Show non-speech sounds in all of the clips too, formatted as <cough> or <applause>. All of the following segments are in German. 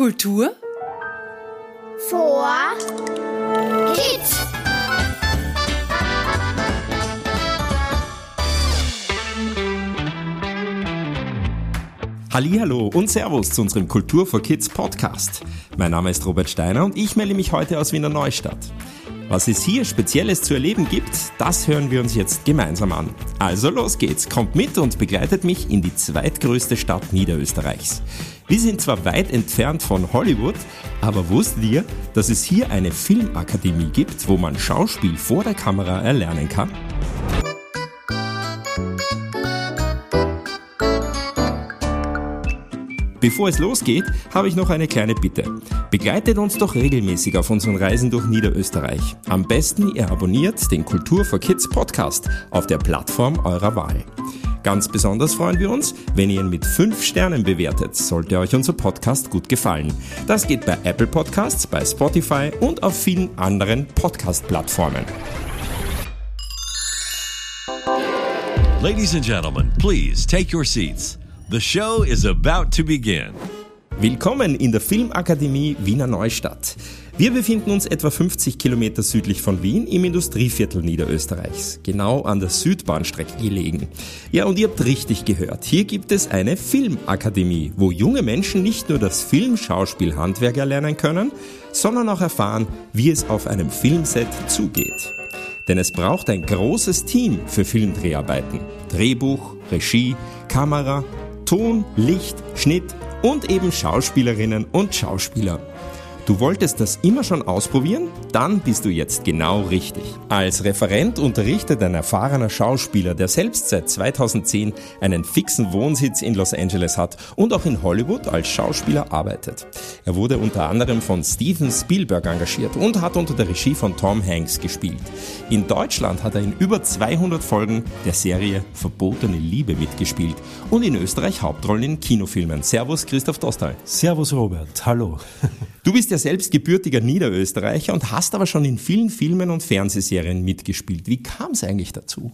Kultur vor Kids. Hallo und Servus zu unserem Kultur for Kids Podcast. Mein Name ist Robert Steiner und ich melde mich heute aus Wiener Neustadt. Was es hier Spezielles zu erleben gibt, das hören wir uns jetzt gemeinsam an. Also los geht's, kommt mit und begleitet mich in die zweitgrößte Stadt Niederösterreichs. Wir sind zwar weit entfernt von Hollywood, aber wusstet ihr, dass es hier eine Filmakademie gibt, wo man Schauspiel vor der Kamera erlernen kann? Bevor es losgeht, habe ich noch eine kleine Bitte. Begleitet uns doch regelmäßig auf unseren Reisen durch Niederösterreich. Am besten ihr abonniert den Kultur for Kids Podcast auf der Plattform eurer Wahl. Ganz besonders freuen wir uns, wenn ihr ihn mit 5 Sternen bewertet, sollte euch unser Podcast gut gefallen. Das geht bei Apple Podcasts, bei Spotify und auf vielen anderen Podcast-Plattformen. Ladies and gentlemen, please take your seats. The show is about to begin. Willkommen in der Filmakademie Wiener Neustadt. Wir befinden uns etwa 50 Kilometer südlich von Wien im Industrieviertel Niederösterreichs, genau an der Südbahnstrecke gelegen. Ja, und ihr habt richtig gehört, hier gibt es eine Filmakademie, wo junge Menschen nicht nur das Filmschauspielhandwerk erlernen können, sondern auch erfahren, wie es auf einem Filmset zugeht. Denn es braucht ein großes Team für Filmdreharbeiten. Drehbuch, Regie, Kamera, Ton, Licht, Schnitt und eben Schauspielerinnen und Schauspieler. Du wolltest das immer schon ausprobieren? Dann bist du jetzt genau richtig. Als Referent unterrichtet ein erfahrener Schauspieler, der selbst seit 2010 einen fixen Wohnsitz in Los Angeles hat und auch in Hollywood als Schauspieler arbeitet. Er wurde unter anderem von Steven Spielberg engagiert und hat unter der Regie von Tom Hanks gespielt. In Deutschland hat er in über 200 Folgen der Serie Verbotene Liebe mitgespielt und in Österreich Hauptrollen in Kinofilmen. Servus Christoph Dostal. Servus Robert, hallo. <laughs> Du bist ja selbst gebürtiger Niederösterreicher und hast aber schon in vielen Filmen und Fernsehserien mitgespielt. Wie kam es eigentlich dazu?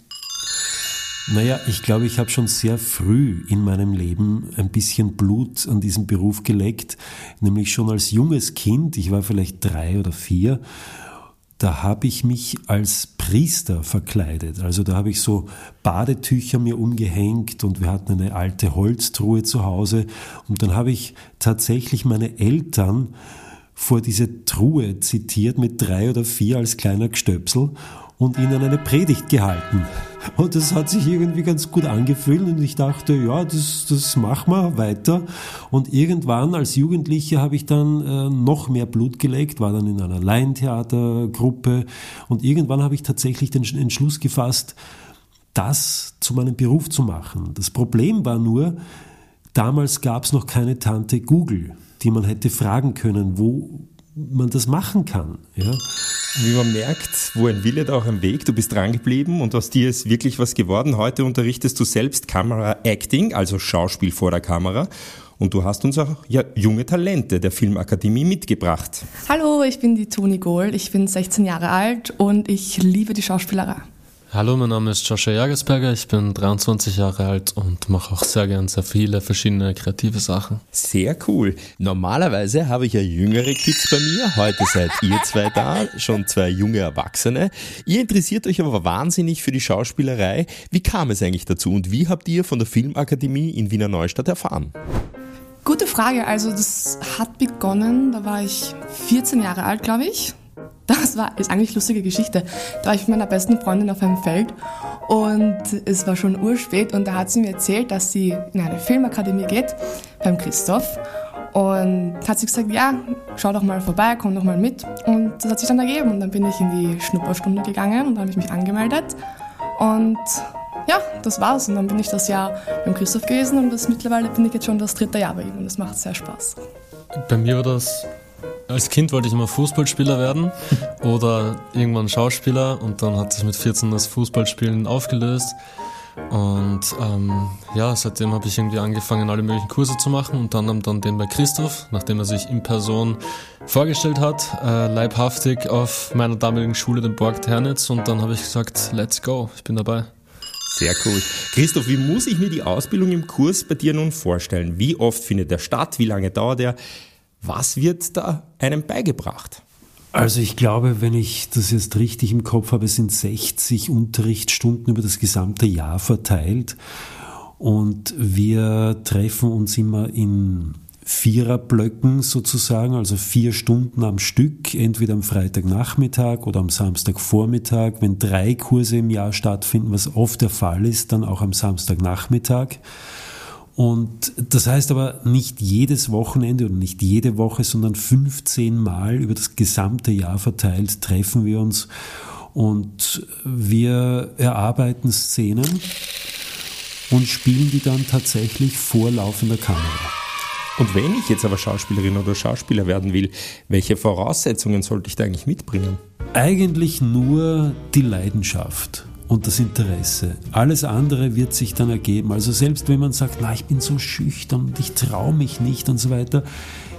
Naja, ich glaube, ich habe schon sehr früh in meinem Leben ein bisschen Blut an diesem Beruf geleckt, nämlich schon als junges Kind, ich war vielleicht drei oder vier, da habe ich mich als Priester verkleidet. Also da habe ich so Badetücher mir umgehängt und wir hatten eine alte Holztruhe zu Hause und dann habe ich tatsächlich meine Eltern vor diese Truhe zitiert mit drei oder vier als kleiner Gestöpsel und ihnen eine Predigt gehalten. Und das hat sich irgendwie ganz gut angefühlt und ich dachte, ja, das, das machen wir weiter. Und irgendwann als Jugendlicher habe ich dann äh, noch mehr Blut gelegt, war dann in einer Laientheatergruppe und irgendwann habe ich tatsächlich den Entschluss gefasst, das zu meinem Beruf zu machen. Das Problem war nur, damals gab es noch keine Tante Google, die man hätte fragen können, wo man das machen kann. Ja. Wie man merkt, wo ein Wille, da auch ein Weg. Du bist dran geblieben und aus dir ist wirklich was geworden. Heute unterrichtest du selbst Kamera Acting, also Schauspiel vor der Kamera. Und du hast uns auch ja, junge Talente der Filmakademie mitgebracht. Hallo, ich bin die Toni Gohl. Ich bin 16 Jahre alt und ich liebe die Schauspielerei. Hallo, mein Name ist Joshua Jagersberger, ich bin 23 Jahre alt und mache auch sehr gern sehr viele verschiedene kreative Sachen. Sehr cool. Normalerweise habe ich ja jüngere Kids bei mir. Heute seid ihr zwei da, schon zwei junge Erwachsene. Ihr interessiert euch aber wahnsinnig für die Schauspielerei. Wie kam es eigentlich dazu und wie habt ihr von der Filmakademie in Wiener Neustadt erfahren? Gute Frage. Also das hat begonnen, da war ich 14 Jahre alt, glaube ich. Das war ist eigentlich lustige Geschichte. Da war ich mit meiner besten Freundin auf einem Feld und es war schon urspät und da hat sie mir erzählt, dass sie in eine Filmakademie geht beim Christoph und hat sie gesagt, ja, schau doch mal vorbei, komm doch mal mit und das hat sich dann ergeben und dann bin ich in die Schnupperstunde gegangen und dann habe ich mich angemeldet und ja, das war's und dann bin ich das Jahr beim Christoph gewesen und das mittlerweile bin ich jetzt schon das dritte Jahr bei ihm und das macht sehr Spaß. Bei mir war das als Kind wollte ich immer Fußballspieler werden <laughs> oder irgendwann Schauspieler und dann hat sich mit 14 das Fußballspielen aufgelöst. Und ähm, ja, seitdem habe ich irgendwie angefangen, alle möglichen Kurse zu machen, unter anderem dann den bei Christoph, nachdem er sich in Person vorgestellt hat, äh, leibhaftig auf meiner damaligen Schule, den Borg Ternitz. Und dann habe ich gesagt, let's go, ich bin dabei. Sehr cool. Christoph, wie muss ich mir die Ausbildung im Kurs bei dir nun vorstellen? Wie oft findet der statt? Wie lange dauert er? Was wird da einem beigebracht? Also ich glaube, wenn ich das jetzt richtig im Kopf habe, sind 60 Unterrichtsstunden über das gesamte Jahr verteilt. Und wir treffen uns immer in Viererblöcken sozusagen, also vier Stunden am Stück, entweder am Freitagnachmittag oder am Samstagvormittag. Wenn drei Kurse im Jahr stattfinden, was oft der Fall ist, dann auch am Samstagnachmittag. Und das heißt aber nicht jedes Wochenende oder nicht jede Woche, sondern 15 Mal über das gesamte Jahr verteilt treffen wir uns und wir erarbeiten Szenen und spielen die dann tatsächlich vor laufender Kamera. Und wenn ich jetzt aber Schauspielerin oder Schauspieler werden will, welche Voraussetzungen sollte ich da eigentlich mitbringen? Eigentlich nur die Leidenschaft und das Interesse. Alles andere wird sich dann ergeben. Also selbst wenn man sagt, na, ich bin so schüchtern und ich traue mich nicht und so weiter,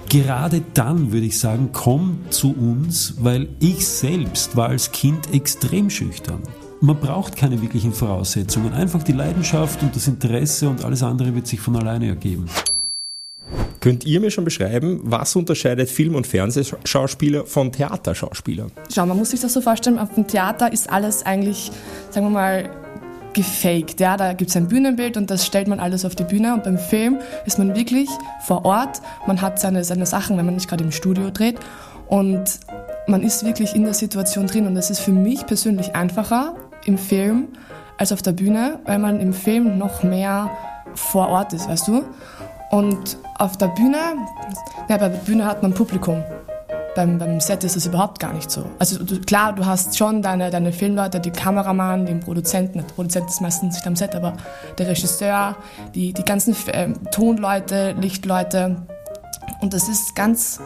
gerade dann würde ich sagen, komm zu uns, weil ich selbst war als Kind extrem schüchtern. Man braucht keine wirklichen Voraussetzungen, einfach die Leidenschaft und das Interesse und alles andere wird sich von alleine ergeben. Könnt ihr mir schon beschreiben, was unterscheidet Film- und Fernsehschauspieler von Theaterschauspielern? Schau, man muss sich das so vorstellen, auf dem Theater ist alles eigentlich, sagen wir mal, gefaked. Ja? Da gibt es ein Bühnenbild und das stellt man alles auf die Bühne. Und beim Film ist man wirklich vor Ort. Man hat seine, seine Sachen, wenn man nicht gerade im Studio dreht. Und man ist wirklich in der Situation drin. Und das ist für mich persönlich einfacher im Film als auf der Bühne, weil man im Film noch mehr vor Ort ist, weißt du? Und auf der Bühne, ja, bei der Bühne hat man Publikum. Beim, beim Set ist das überhaupt gar nicht so. Also du, klar, du hast schon deine, deine Filmleute, die Kameramann, den Produzenten. Der Produzent ist meistens nicht am Set, aber der Regisseur, die, die ganzen äh, Tonleute, Lichtleute. Und das ist ganz,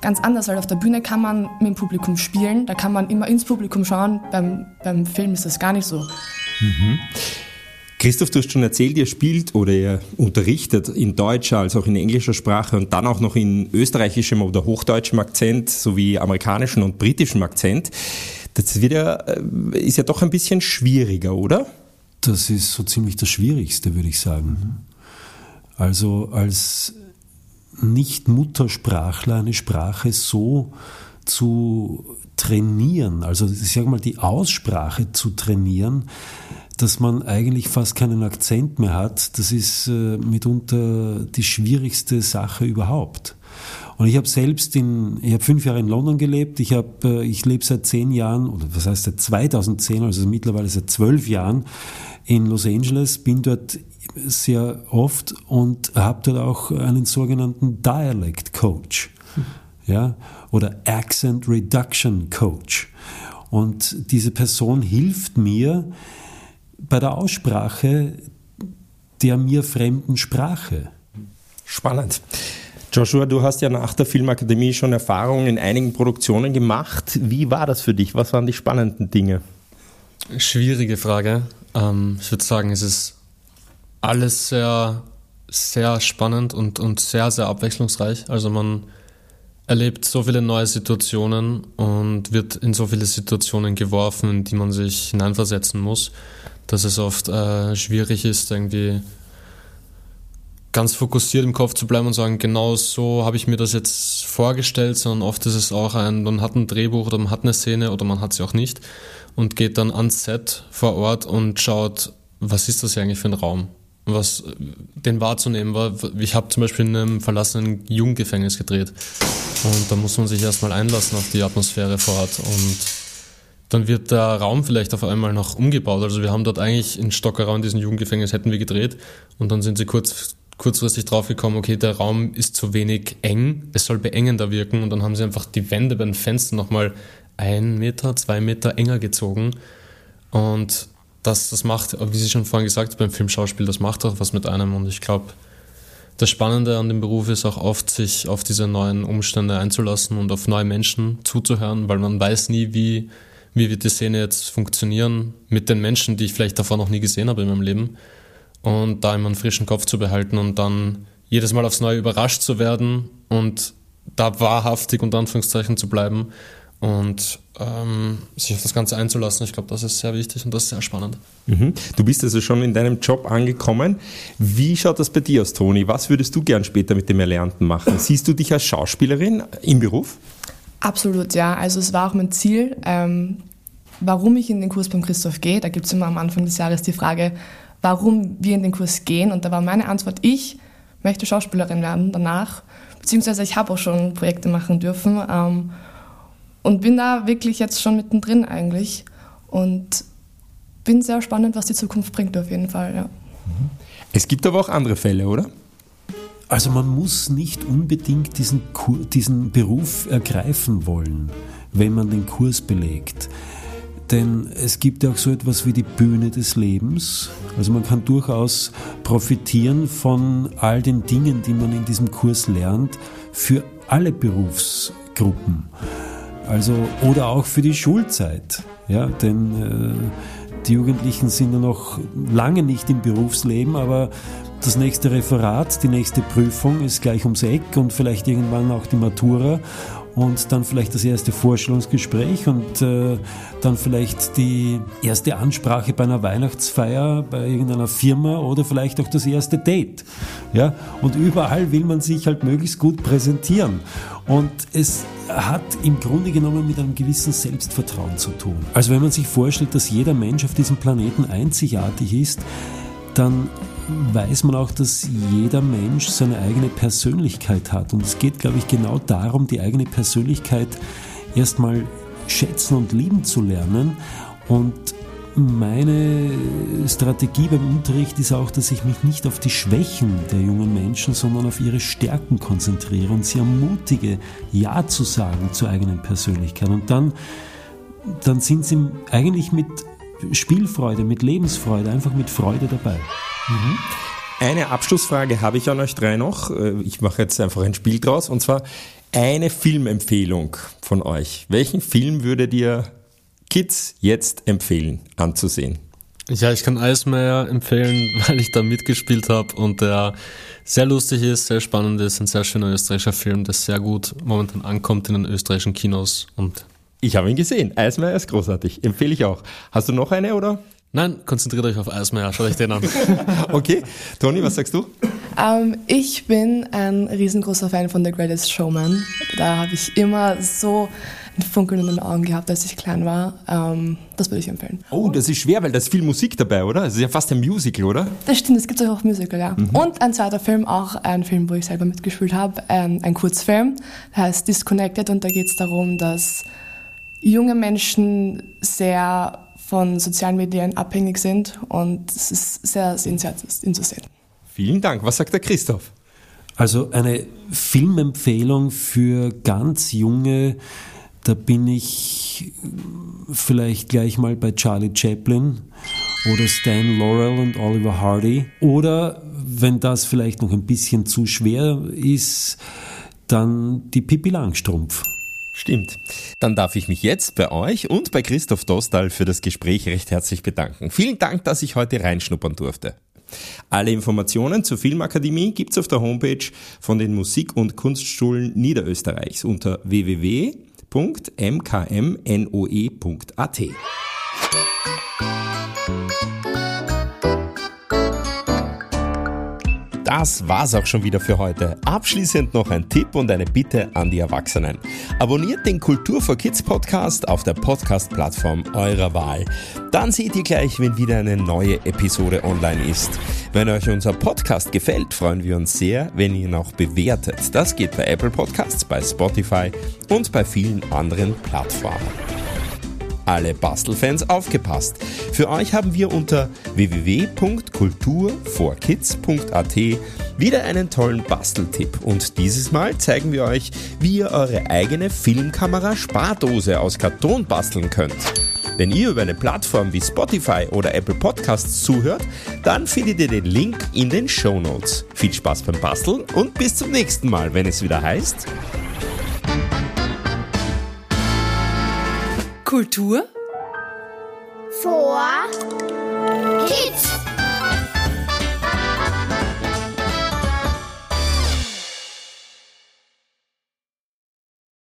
ganz anders, weil auf der Bühne kann man mit dem Publikum spielen, da kann man immer ins Publikum schauen. Beim, beim Film ist das gar nicht so. Mhm. Christoph, du hast schon erzählt, ihr spielt oder ihr unterrichtet in deutscher als auch in englischer Sprache und dann auch noch in österreichischem oder hochdeutschem Akzent sowie amerikanischem und britischem Akzent. Das wird ja, äh, ist ja doch ein bisschen schwieriger, oder? Das ist so ziemlich das Schwierigste, würde ich sagen. Also als Nicht-Muttersprachler eine Sprache so zu trainieren, also ich sage mal die Aussprache zu trainieren, dass man eigentlich fast keinen Akzent mehr hat, das ist äh, mitunter die schwierigste Sache überhaupt. Und ich habe selbst in, ich habe fünf Jahre in London gelebt, ich habe, äh, ich lebe seit zehn Jahren, oder was heißt seit 2010, also mittlerweile seit zwölf Jahren in Los Angeles, bin dort sehr oft und habe dort auch einen sogenannten Dialect Coach, ja, oder Accent Reduction Coach. Und diese Person hilft mir, bei der Aussprache der mir fremden Sprache. Spannend. Joshua, du hast ja nach der Filmakademie schon Erfahrungen in einigen Produktionen gemacht. Wie war das für dich? Was waren die spannenden Dinge? Schwierige Frage. Ähm, ich würde sagen, es ist alles sehr, sehr spannend und, und sehr, sehr abwechslungsreich. Also man erlebt so viele neue Situationen und wird in so viele Situationen geworfen, in die man sich hineinversetzen muss dass es oft äh, schwierig ist, irgendwie ganz fokussiert im Kopf zu bleiben und sagen, genau so habe ich mir das jetzt vorgestellt, sondern oft ist es auch ein, man hat ein Drehbuch oder man hat eine Szene oder man hat sie auch nicht und geht dann ans Set vor Ort und schaut, was ist das hier eigentlich für ein Raum? Was den wahrzunehmen war, ich habe zum Beispiel in einem verlassenen Jugendgefängnis gedreht und da muss man sich erstmal einlassen auf die Atmosphäre vor Ort und dann wird der Raum vielleicht auf einmal noch umgebaut. Also wir haben dort eigentlich in Stockerau in diesem Jugendgefängnis hätten wir gedreht. Und dann sind sie kurz, kurzfristig draufgekommen, okay, der Raum ist zu wenig eng, es soll beengender wirken. Und dann haben sie einfach die Wände bei den Fenstern nochmal ein Meter, zwei Meter enger gezogen. Und das, das macht, wie Sie schon vorhin gesagt beim Filmschauspiel, das macht auch was mit einem. Und ich glaube, das Spannende an dem Beruf ist auch oft, sich auf diese neuen Umstände einzulassen und auf neue Menschen zuzuhören, weil man weiß nie, wie wie wird die Szene jetzt funktionieren mit den Menschen, die ich vielleicht davor noch nie gesehen habe in meinem Leben. Und da immer einen frischen Kopf zu behalten und dann jedes Mal aufs Neue überrascht zu werden und da wahrhaftig unter Anführungszeichen zu bleiben und ähm, sich auf das Ganze einzulassen. Ich glaube, das ist sehr wichtig und das ist sehr spannend. Mhm. Du bist also schon in deinem Job angekommen. Wie schaut das bei dir aus, Toni? Was würdest du gern später mit dem Erlernten machen? Siehst du dich als Schauspielerin im Beruf? Absolut, ja. Also es war auch mein Ziel, ähm, warum ich in den Kurs beim Christoph gehe. Da gibt es immer am Anfang des Jahres die Frage, warum wir in den Kurs gehen. Und da war meine Antwort, ich möchte Schauspielerin werden danach. Beziehungsweise ich habe auch schon Projekte machen dürfen ähm, und bin da wirklich jetzt schon mittendrin eigentlich. Und bin sehr spannend, was die Zukunft bringt auf jeden Fall, ja. Es gibt aber auch andere Fälle, oder? Also man muss nicht unbedingt diesen, Kur diesen Beruf ergreifen wollen, wenn man den Kurs belegt. Denn es gibt ja auch so etwas wie die Bühne des Lebens. Also man kann durchaus profitieren von all den Dingen, die man in diesem Kurs lernt, für alle Berufsgruppen. Also, oder auch für die Schulzeit. Ja, denn äh, die Jugendlichen sind ja noch lange nicht im Berufsleben, aber das nächste Referat, die nächste Prüfung ist gleich ums Eck und vielleicht irgendwann auch die Matura und dann vielleicht das erste Vorstellungsgespräch und äh, dann vielleicht die erste Ansprache bei einer Weihnachtsfeier bei irgendeiner Firma oder vielleicht auch das erste Date. Ja? Und überall will man sich halt möglichst gut präsentieren. Und es hat im Grunde genommen mit einem gewissen Selbstvertrauen zu tun. Also wenn man sich vorstellt, dass jeder Mensch auf diesem Planeten einzigartig ist, dann weiß man auch, dass jeder Mensch seine eigene Persönlichkeit hat. Und es geht, glaube ich, genau darum, die eigene Persönlichkeit erstmal schätzen und lieben zu lernen. Und meine Strategie beim Unterricht ist auch, dass ich mich nicht auf die Schwächen der jungen Menschen, sondern auf ihre Stärken konzentriere und sie ermutige, Ja zu sagen zur eigenen Persönlichkeit. Und dann, dann sind sie eigentlich mit Spielfreude, mit Lebensfreude, einfach mit Freude dabei. Mhm. Eine Abschlussfrage habe ich an euch drei noch. Äh, ich mache jetzt einfach ein Spiel draus. Und zwar eine Filmempfehlung von euch. Welchen Film würdet ihr Kids jetzt empfehlen anzusehen? Ja, ich kann Eismeier empfehlen, <laughs> weil ich da mitgespielt habe und der sehr lustig ist, sehr spannend ist, ein sehr schöner österreichischer Film, der sehr gut momentan ankommt in den österreichischen Kinos und ich habe ihn gesehen. Eismeier ist großartig. Empfehle ich auch. Hast du noch eine oder? Nein, konzentriert euch auf Eismeier. Schaut euch den an. <laughs> okay. Toni, was sagst du? Ähm, ich bin ein riesengroßer Fan von The Greatest Showman. Da habe ich immer so ein Funkeln in den Augen gehabt, als ich klein war. Ähm, das würde ich empfehlen. Oh, das ist schwer, weil da ist viel Musik dabei, oder? Es ist ja fast ein Musical, oder? Das stimmt, es gibt auch Musical, ja. Mhm. Und ein zweiter Film, auch ein Film, wo ich selber mitgespielt habe, ähm, ein Kurzfilm, der heißt Disconnected und da geht es darum, dass junge Menschen sehr von sozialen Medien abhängig sind und es ist sehr sehenswert, ihn zu sehen. Vielen Dank. Was sagt der Christoph? Also eine Filmempfehlung für ganz junge, da bin ich vielleicht gleich mal bei Charlie Chaplin oder Stan Laurel und Oliver Hardy. Oder wenn das vielleicht noch ein bisschen zu schwer ist, dann die Pippi Langstrumpf. Stimmt. Dann darf ich mich jetzt bei euch und bei Christoph Dostal für das Gespräch recht herzlich bedanken. Vielen Dank, dass ich heute reinschnuppern durfte. Alle Informationen zur Filmakademie gibt's auf der Homepage von den Musik- und Kunstschulen Niederösterreichs unter www.mkmnoe.at. Das war's auch schon wieder für heute. Abschließend noch ein Tipp und eine Bitte an die Erwachsenen. Abonniert den Kultur for Kids Podcast auf der Podcast-Plattform eurer Wahl. Dann seht ihr gleich, wenn wieder eine neue Episode online ist. Wenn euch unser Podcast gefällt, freuen wir uns sehr, wenn ihr ihn auch bewertet. Das geht bei Apple Podcasts, bei Spotify und bei vielen anderen Plattformen alle Bastelfans aufgepasst. Für euch haben wir unter www.kulturforkids.at wieder einen tollen Basteltipp und dieses Mal zeigen wir euch, wie ihr eure eigene Filmkamera Spardose aus Karton basteln könnt. Wenn ihr über eine Plattform wie Spotify oder Apple Podcasts zuhört, dann findet ihr den Link in den Show Notes. Viel Spaß beim Basteln und bis zum nächsten Mal, wenn es wieder heißt Kultur